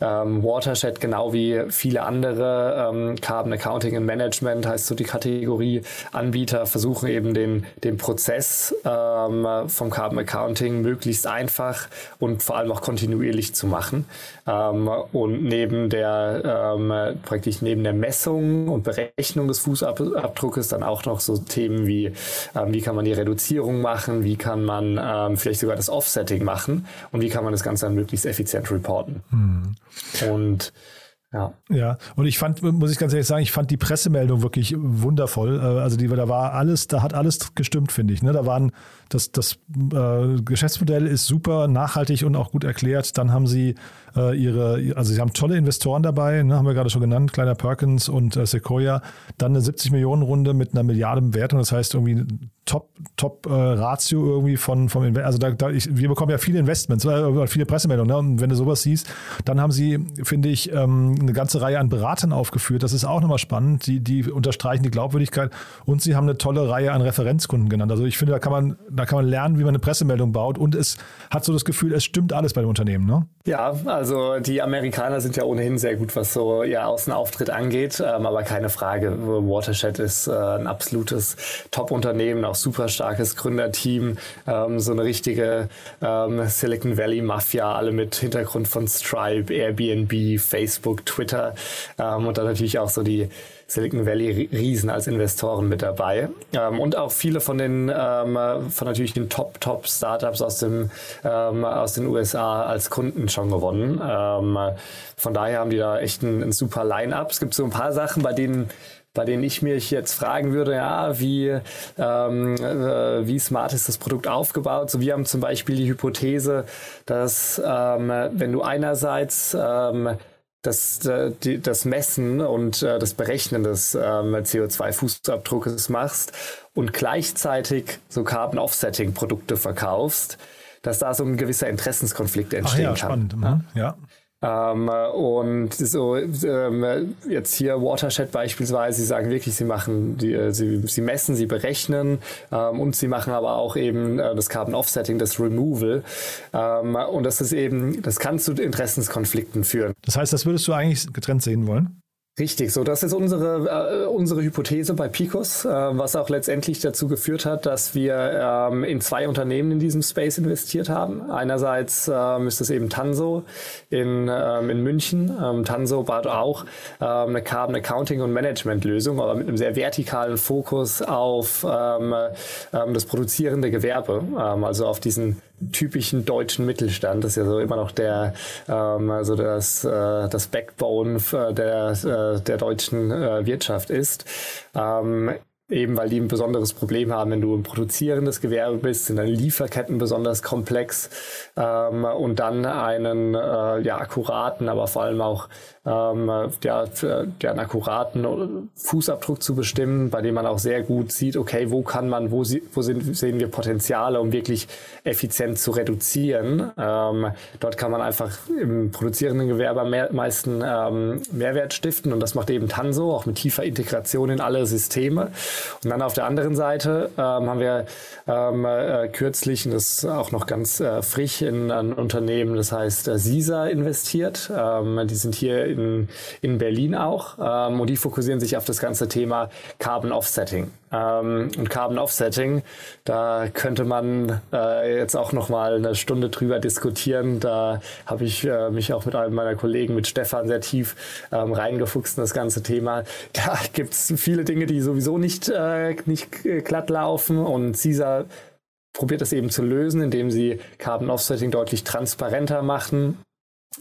ähm, Watershed genau wie viele andere ähm, Carbon Accounting and Management heißt so die Kategorie Anbieter versuchen eben den den Prozess ähm, vom Carbon Accounting möglichst einfach und vor allem auch kontinuierlich zu machen. Ähm, und neben der ähm, praktisch neben der Messung und Berechnung des Fußabdruckes dann auch noch so Themen wie ähm, wie kann man die Reduzierung machen, wie kann man vielleicht sogar das Offsetting machen und wie kann man das Ganze dann möglichst effizient reporten. Hm. Und ja. ja, und ich fand, muss ich ganz ehrlich sagen, ich fand die Pressemeldung wirklich wundervoll. Äh, also die, da war alles, da hat alles gestimmt, finde ich. Ne? Da waren das, das äh, Geschäftsmodell ist super nachhaltig und auch gut erklärt. Dann haben sie äh, ihre, also sie haben tolle Investoren dabei, ne, haben wir gerade schon genannt, kleiner Perkins und äh, Sequoia. Dann eine 70 Millionen Runde mit einer Milliardenbewertung, das heißt irgendwie Top, Top äh, Ratio irgendwie von vom Inve also da, da ich, wir bekommen ja viele Investments, äh, viele Pressemeldungen. Ne? Und wenn du sowas siehst, dann haben sie, finde ich, ähm, eine ganze Reihe an Beratern aufgeführt. Das ist auch nochmal spannend. Die, die unterstreichen die Glaubwürdigkeit und sie haben eine tolle Reihe an Referenzkunden genannt. Also ich finde, da kann man, da kann man lernen, wie man eine Pressemeldung baut und es hat so das Gefühl, es stimmt alles bei dem Unternehmen, ne? Ja, also die Amerikaner sind ja ohnehin sehr gut, was so ihr Außenauftritt angeht, ähm, aber keine Frage. Watershed ist äh, ein absolutes Top-Unternehmen, auch super starkes Gründerteam, ähm, so eine richtige ähm, Silicon Valley Mafia, alle mit Hintergrund von Stripe, Airbnb, Facebook, Twitter ähm, und dann natürlich auch so die Silicon Valley Riesen als Investoren mit dabei ähm, und auch viele von den ähm, von natürlich den Top Top Startups aus dem ähm, aus den USA als Kunden schon gewonnen. Ähm, von daher haben die da echt ein, ein super Line-up. Es gibt so ein paar Sachen, bei denen bei denen ich mich jetzt fragen würde, ja, wie, ähm, äh, wie smart ist das Produkt aufgebaut? So, wir haben zum Beispiel die Hypothese, dass ähm, wenn du einerseits ähm, das, äh, die, das Messen und äh, das Berechnen des ähm, CO2-Fußabdruckes machst und gleichzeitig so Carbon Offsetting Produkte verkaufst, dass da so ein gewisser Interessenskonflikt entstehen Ach ja, kann. Spannend. Mhm. Ja. Ähm, und so ähm, jetzt hier Watershed beispielsweise, sie sagen wirklich, sie machen, die, äh, sie, sie messen, sie berechnen ähm, und sie machen aber auch eben äh, das Carbon Offsetting, das Removal. Ähm, und das ist eben, das kann zu Interessenskonflikten führen. Das heißt, das würdest du eigentlich getrennt sehen wollen? Richtig, so das ist unsere, äh, unsere Hypothese bei Picos, äh, was auch letztendlich dazu geführt hat, dass wir ähm, in zwei Unternehmen in diesem Space investiert haben. Einerseits ähm, ist es eben Tanso in, ähm, in München. Ähm, Tanso bat auch ähm, eine Carbon Accounting und Management Lösung, aber mit einem sehr vertikalen Fokus auf ähm, ähm, das produzierende Gewerbe, also auf diesen typischen deutschen Mittelstand. Das ist ja so immer noch der, ähm, also das, äh, das Backbone der, äh, der deutschen äh, Wirtschaft ist. Ähm, eben weil die ein besonderes Problem haben, wenn du ein produzierendes Gewerbe bist, sind deine Lieferketten besonders komplex ähm, und dann einen äh, ja, akkuraten, aber vor allem auch ähm, ja, ja, einen akkuraten Fußabdruck zu bestimmen, bei dem man auch sehr gut sieht, okay, wo kann man, wo, sie, wo sind, sehen wir Potenziale, um wirklich effizient zu reduzieren. Ähm, dort kann man einfach im produzierenden Gewerbe mehr, meisten ähm, Mehrwert stiften und das macht eben Tanso, auch mit tiefer Integration in alle Systeme. Und dann auf der anderen Seite ähm, haben wir ähm, äh, kürzlich, und das ist auch noch ganz äh, frisch, in ein Unternehmen, das heißt äh, Sisa investiert. Ähm, die sind hier in, in Berlin auch ähm, und die fokussieren sich auf das ganze Thema Carbon Offsetting. Ähm, und Carbon Offsetting, da könnte man äh, jetzt auch noch mal eine Stunde drüber diskutieren. Da habe ich äh, mich auch mit einem meiner Kollegen, mit Stefan, sehr tief ähm, reingefuchst in das ganze Thema. Da gibt es viele Dinge, die sowieso nicht, äh, nicht glatt laufen und CISA probiert das eben zu lösen, indem sie Carbon Offsetting deutlich transparenter machen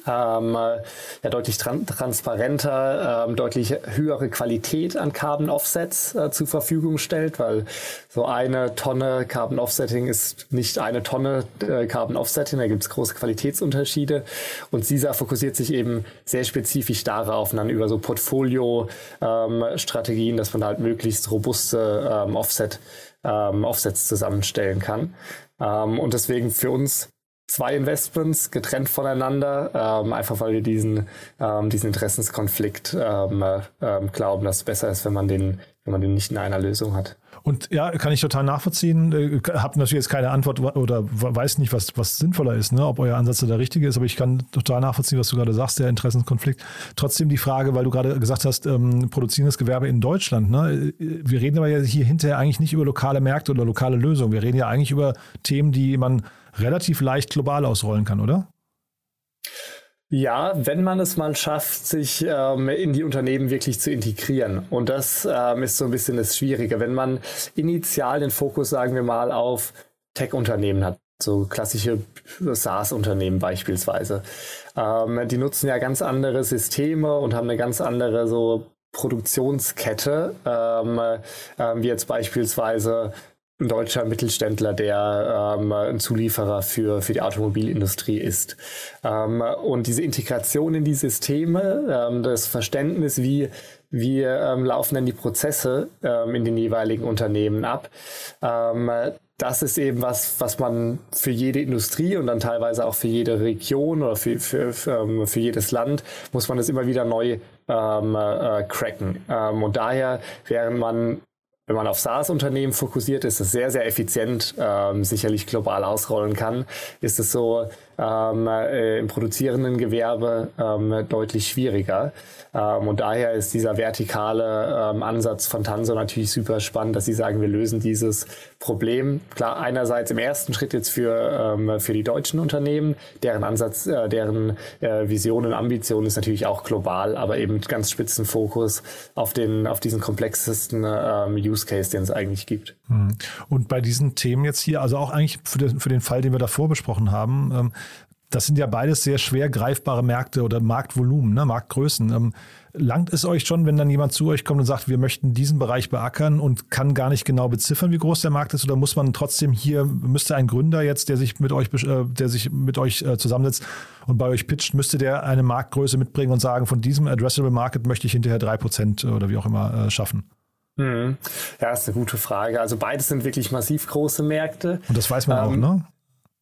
ähm, ja, deutlich tran transparenter, ähm, deutlich höhere Qualität an Carbon Offsets äh, zur Verfügung stellt, weil so eine Tonne Carbon Offsetting ist nicht eine Tonne äh, Carbon Offsetting, da gibt es große Qualitätsunterschiede und CISA fokussiert sich eben sehr spezifisch darauf dann über so Portfolio-Strategien, ähm, dass man halt möglichst robuste ähm, Offset, ähm, Offsets zusammenstellen kann. Ähm, und deswegen für uns zwei Investments getrennt voneinander, ähm, einfach weil wir diesen, ähm, diesen Interessenskonflikt ähm, äh, glauben, dass es besser ist, wenn man den, wenn man den nicht in einer Lösung hat. Und ja, kann ich total nachvollziehen. Äh, Hab natürlich jetzt keine Antwort oder weiß nicht, was, was sinnvoller ist, ne? ob euer Ansatz der richtige ist, aber ich kann total nachvollziehen, was du gerade sagst, der Interessenskonflikt. Trotzdem die Frage, weil du gerade gesagt hast, ähm, produzierendes Gewerbe in Deutschland. Ne? Wir reden aber ja hier hinterher eigentlich nicht über lokale Märkte oder lokale Lösungen. Wir reden ja eigentlich über Themen, die man relativ leicht global ausrollen kann, oder? Ja, wenn man es mal schafft, sich ähm, in die Unternehmen wirklich zu integrieren. Und das ähm, ist so ein bisschen das Schwierige. Wenn man initial den Fokus, sagen wir mal, auf Tech-Unternehmen hat, so klassische SaaS-Unternehmen beispielsweise, ähm, die nutzen ja ganz andere Systeme und haben eine ganz andere so Produktionskette, ähm, äh, wie jetzt beispielsweise deutscher Mittelständler, der ähm, ein Zulieferer für, für die Automobilindustrie ist. Ähm, und diese Integration in die Systeme, ähm, das Verständnis, wie, wie ähm, laufen denn die Prozesse ähm, in den jeweiligen Unternehmen ab, ähm, das ist eben was, was man für jede Industrie und dann teilweise auch für jede Region oder für, für, für, für jedes Land muss man das immer wieder neu ähm, äh, cracken. Ähm, und daher, während man wenn man auf SaaS-Unternehmen fokussiert ist, das sehr, sehr effizient ähm, sicherlich global ausrollen kann, ist es so ähm, äh, im produzierenden Gewerbe ähm, deutlich schwieriger. Ähm, und daher ist dieser vertikale ähm, Ansatz von Tanso natürlich super spannend, dass sie sagen, wir lösen dieses Problem. Klar, einerseits im ersten Schritt jetzt für, ähm, für die deutschen Unternehmen, deren Ansatz, äh, deren äh, Vision und Ambition ist natürlich auch global, aber eben ganz spitzen Fokus auf, den, auf diesen komplexesten ähm, Use Case, den es eigentlich gibt. Hm. Und bei diesen Themen jetzt hier, also auch eigentlich für den, für den Fall, den wir davor besprochen haben, ähm, das sind ja beides sehr schwer greifbare Märkte oder Marktvolumen, ne, Marktgrößen. Ähm, langt es euch schon, wenn dann jemand zu euch kommt und sagt, wir möchten diesen Bereich beackern und kann gar nicht genau beziffern, wie groß der Markt ist, oder muss man trotzdem hier, müsste ein Gründer jetzt, der sich mit euch, äh, der sich mit euch äh, zusammensetzt und bei euch pitcht, müsste der eine Marktgröße mitbringen und sagen, von diesem Addressable Market möchte ich hinterher drei Prozent oder wie auch immer äh, schaffen? Hm. Ja, ist eine gute Frage. Also beides sind wirklich massiv große Märkte. Und das weiß man ähm, auch, ne?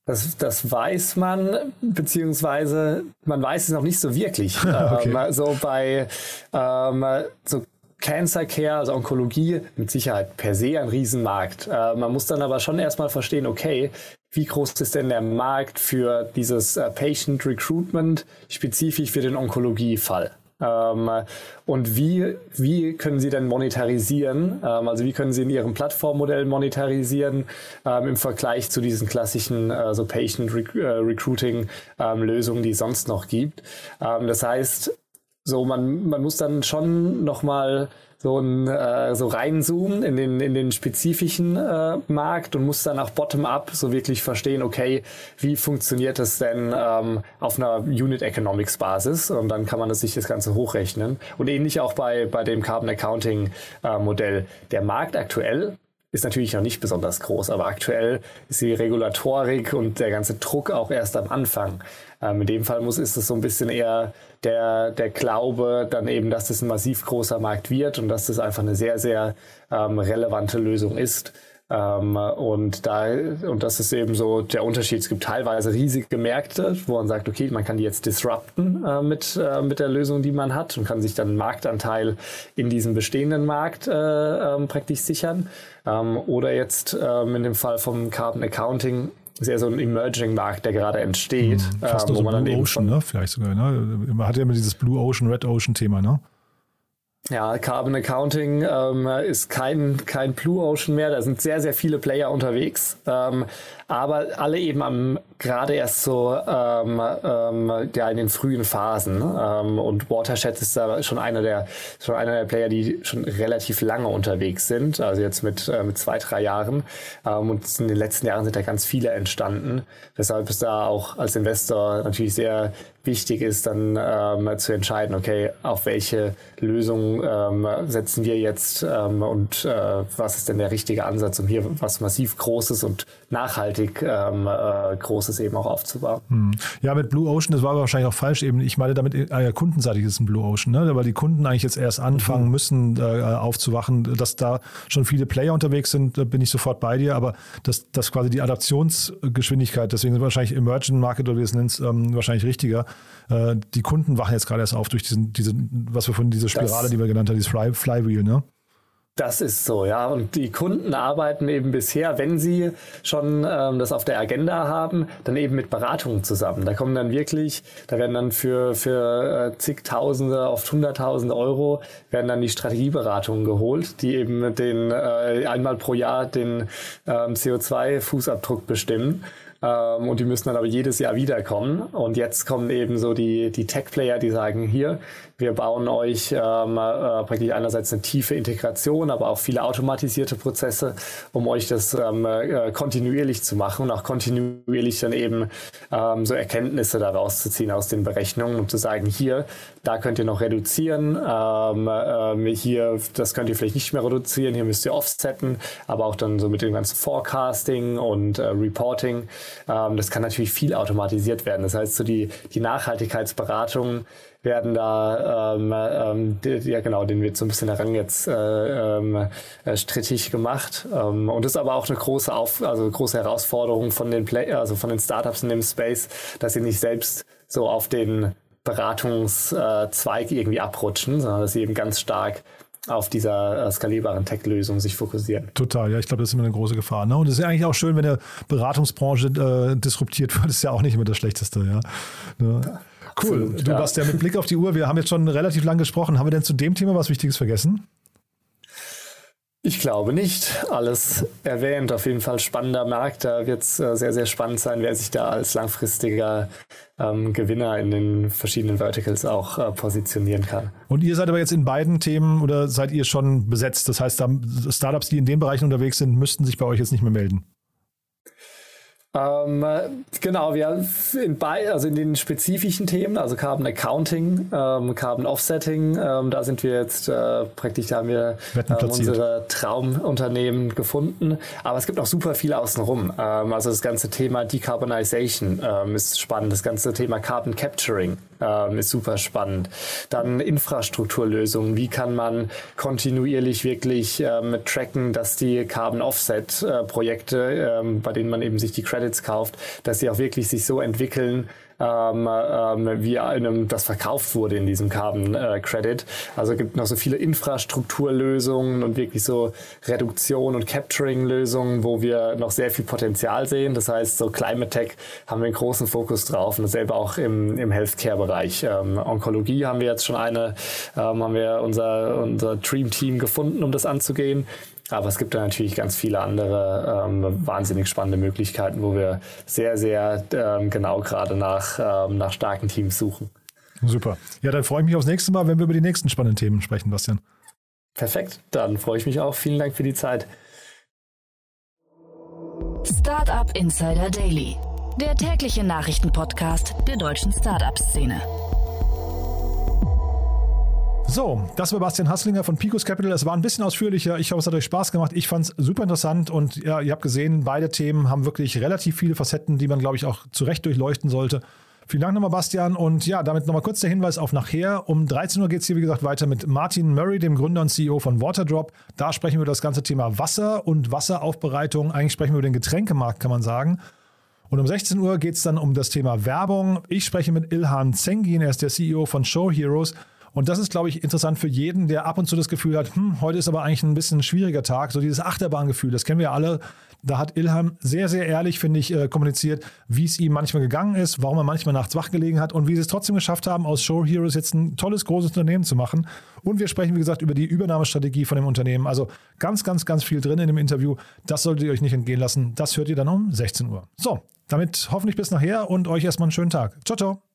Das, das weiß man, beziehungsweise man weiß es noch nicht so wirklich. okay. ähm, so bei ähm, so Cancer Care, also Onkologie, mit Sicherheit per se ein Riesenmarkt. Äh, man muss dann aber schon erstmal verstehen, okay, wie groß ist denn der Markt für dieses äh, Patient Recruitment spezifisch für den Onkologiefall? Ähm, und wie, wie können Sie denn monetarisieren? Ähm, also wie können Sie in Ihrem Plattformmodell monetarisieren ähm, im Vergleich zu diesen klassischen äh, so Patient äh, Recruiting Lösungen, die es sonst noch gibt? Das heißt, so man, man muss dann schon nochmal so, ein, äh, so reinzoomen in den, in den spezifischen äh, Markt und muss dann auch bottom-up so wirklich verstehen, okay, wie funktioniert das denn ähm, auf einer Unit Economics Basis und dann kann man das sich das Ganze hochrechnen. Und ähnlich auch bei, bei dem Carbon Accounting äh, Modell. Der Markt aktuell ist natürlich noch nicht besonders groß, aber aktuell ist die Regulatorik und der ganze Druck auch erst am Anfang. Ähm, in dem Fall muss, ist es so ein bisschen eher der, der Glaube dann eben, dass das ein massiv großer Markt wird und dass das einfach eine sehr, sehr ähm, relevante Lösung ist. Ähm, und da, und das ist eben so der Unterschied. Es gibt teilweise riesige Märkte, wo man sagt, okay, man kann die jetzt disrupten äh, mit, äh, mit der Lösung, die man hat und kann sich dann einen Marktanteil in diesem bestehenden Markt äh, ähm, praktisch sichern. Ähm, oder jetzt ähm, in dem Fall vom Carbon Accounting ist eher so ein Emerging-Markt, der gerade entsteht. Hm, fast ähm, wo so man Blue dann Ocean, ne? Vielleicht sogar, ne? Man hat ja immer dieses Blue Ocean, Red Ocean-Thema, ne? Ja, Carbon Accounting ähm, ist kein, kein Blue Ocean mehr. Da sind sehr, sehr viele Player unterwegs. Ähm, aber alle eben am gerade erst so ähm, ähm, ja, in den frühen Phasen. Ähm, und Watershed ist da schon einer der schon einer der Player, die schon relativ lange unterwegs sind. Also jetzt mit, äh, mit zwei, drei Jahren. Ähm, und in den letzten Jahren sind da ganz viele entstanden. Weshalb es da auch als Investor natürlich sehr wichtig ist, dann ähm, zu entscheiden, okay, auf welche Lösung ähm, setzen wir jetzt ähm, und äh, was ist denn der richtige Ansatz, um hier was massiv Großes und nachhaltig ähm, äh, Großes eben auch aufzubauen. Hm. Ja, mit Blue Ocean, das war wahrscheinlich auch falsch eben. Ich meine damit, äh, kundenseitig ist ein Blue Ocean, ne? weil die Kunden eigentlich jetzt erst anfangen mhm. müssen äh, aufzuwachen, dass da schon viele Player unterwegs sind, da bin ich sofort bei dir, aber dass das quasi die Adaptionsgeschwindigkeit, deswegen sind wahrscheinlich Emerging Market oder wie es nennt, ähm, wahrscheinlich richtiger, äh, die Kunden wachen jetzt gerade erst auf durch diesen, diese, was wir von dieser Spirale, das, die wir genannt haben, dieses Fly, Flywheel, ne? Das ist so, ja. Und die Kunden arbeiten eben bisher, wenn sie schon ähm, das auf der Agenda haben, dann eben mit Beratungen zusammen. Da kommen dann wirklich, da werden dann für, für äh, zigtausende, oft hunderttausende Euro, werden dann die Strategieberatungen geholt, die eben den äh, einmal pro Jahr den ähm, CO2-Fußabdruck bestimmen. Ähm, und die müssen dann aber jedes Jahr wiederkommen. Und jetzt kommen eben so die, die Tech-Player, die sagen, hier, wir bauen euch ähm, äh, praktisch einerseits eine tiefe Integration, aber auch viele automatisierte Prozesse, um euch das ähm, äh, kontinuierlich zu machen und auch kontinuierlich dann eben ähm, so Erkenntnisse daraus zu ziehen aus den Berechnungen und zu sagen, hier, da könnt ihr noch reduzieren, ähm, äh, hier, das könnt ihr vielleicht nicht mehr reduzieren, hier müsst ihr offsetten, aber auch dann so mit dem ganzen Forecasting und äh, Reporting, ähm, das kann natürlich viel automatisiert werden. Das heißt, so die, die Nachhaltigkeitsberatung werden da, ähm, ähm, die, ja genau, den wird so ein bisschen daran jetzt äh, ähm, äh, strittig gemacht. Ähm, und das ist aber auch eine große, Auf also große Herausforderung von den Play also von den Startups in dem Space, dass sie nicht selbst so auf den Beratungszweig irgendwie abrutschen, sondern dass sie eben ganz stark auf dieser äh, skalierbaren Tech-Lösung sich fokussieren. Total, ja, ich glaube, das ist immer eine große Gefahr. Ne? Und es ist ja eigentlich auch schön, wenn der Beratungsbranche äh, disruptiert wird, das ist ja auch nicht immer das Schlechteste, ja. Ne? ja. Cool. Absolut, du ja. warst ja mit Blick auf die Uhr. Wir haben jetzt schon relativ lang gesprochen. Haben wir denn zu dem Thema was Wichtiges vergessen? Ich glaube nicht. Alles erwähnt. Auf jeden Fall spannender Markt. Da wird es äh, sehr, sehr spannend sein, wer sich da als langfristiger ähm, Gewinner in den verschiedenen Verticals auch äh, positionieren kann. Und ihr seid aber jetzt in beiden Themen oder seid ihr schon besetzt? Das heißt, Startups, die in den Bereichen unterwegs sind, müssten sich bei euch jetzt nicht mehr melden. Ähm, genau, wir in bei, also in den spezifischen Themen, also Carbon Accounting, ähm, Carbon Offsetting, ähm, da sind wir jetzt äh, praktisch, da haben wir ähm, unsere Traumunternehmen gefunden. Aber es gibt auch super viel außenrum. Ähm, also das ganze Thema Decarbonization ähm, ist spannend, das ganze Thema Carbon Capturing ähm, ist super spannend. Dann Infrastrukturlösungen. Wie kann man kontinuierlich wirklich ähm, tracken, dass die Carbon Offset äh, Projekte, ähm, bei denen man eben sich die Credit Credits kauft, dass sie auch wirklich sich so entwickeln, ähm, ähm, wie einem das verkauft wurde in diesem Carbon äh, Credit. Also gibt noch so viele Infrastrukturlösungen und wirklich so Reduktion und Capturing-Lösungen, wo wir noch sehr viel Potenzial sehen. Das heißt, so Climate Tech haben wir einen großen Fokus drauf und dasselbe auch im, im Healthcare-Bereich. Ähm, Onkologie haben wir jetzt schon eine, ähm, haben wir unser, unser Dream-Team gefunden, um das anzugehen. Aber es gibt da natürlich ganz viele andere ähm, wahnsinnig spannende Möglichkeiten, wo wir sehr, sehr ähm, genau gerade nach, ähm, nach starken Teams suchen. Super. Ja, dann freue ich mich aufs nächste Mal, wenn wir über die nächsten spannenden Themen sprechen, Bastian. Perfekt. Dann freue ich mich auch. Vielen Dank für die Zeit. Startup Insider Daily, der tägliche Nachrichtenpodcast der deutschen Startup-Szene. So, das war Bastian Hasslinger von Picos Capital. Es war ein bisschen ausführlicher. Ich hoffe, es hat euch Spaß gemacht. Ich fand es super interessant und ja, ihr habt gesehen, beide Themen haben wirklich relativ viele Facetten, die man, glaube ich, auch zu Recht durchleuchten sollte. Vielen Dank nochmal, Bastian. Und ja, damit nochmal kurz der Hinweis auf nachher. Um 13 Uhr geht es hier, wie gesagt, weiter mit Martin Murray, dem Gründer und CEO von Waterdrop. Da sprechen wir über das ganze Thema Wasser und Wasseraufbereitung. Eigentlich sprechen wir über den Getränkemarkt, kann man sagen. Und um 16 Uhr geht es dann um das Thema Werbung. Ich spreche mit Ilhan Zengin, er ist der CEO von Show Heroes. Und das ist, glaube ich, interessant für jeden, der ab und zu das Gefühl hat, hm, heute ist aber eigentlich ein bisschen ein schwieriger Tag. So dieses Achterbahngefühl, das kennen wir ja alle. Da hat Ilham sehr, sehr ehrlich, finde ich, äh, kommuniziert, wie es ihm manchmal gegangen ist, warum er manchmal nachts wach gelegen hat und wie sie es trotzdem geschafft haben, aus Show Heroes jetzt ein tolles, großes Unternehmen zu machen. Und wir sprechen, wie gesagt, über die Übernahmestrategie von dem Unternehmen. Also ganz, ganz, ganz viel drin in dem Interview. Das solltet ihr euch nicht entgehen lassen. Das hört ihr dann um 16 Uhr. So, damit hoffentlich bis nachher und euch erstmal einen schönen Tag. Ciao, ciao.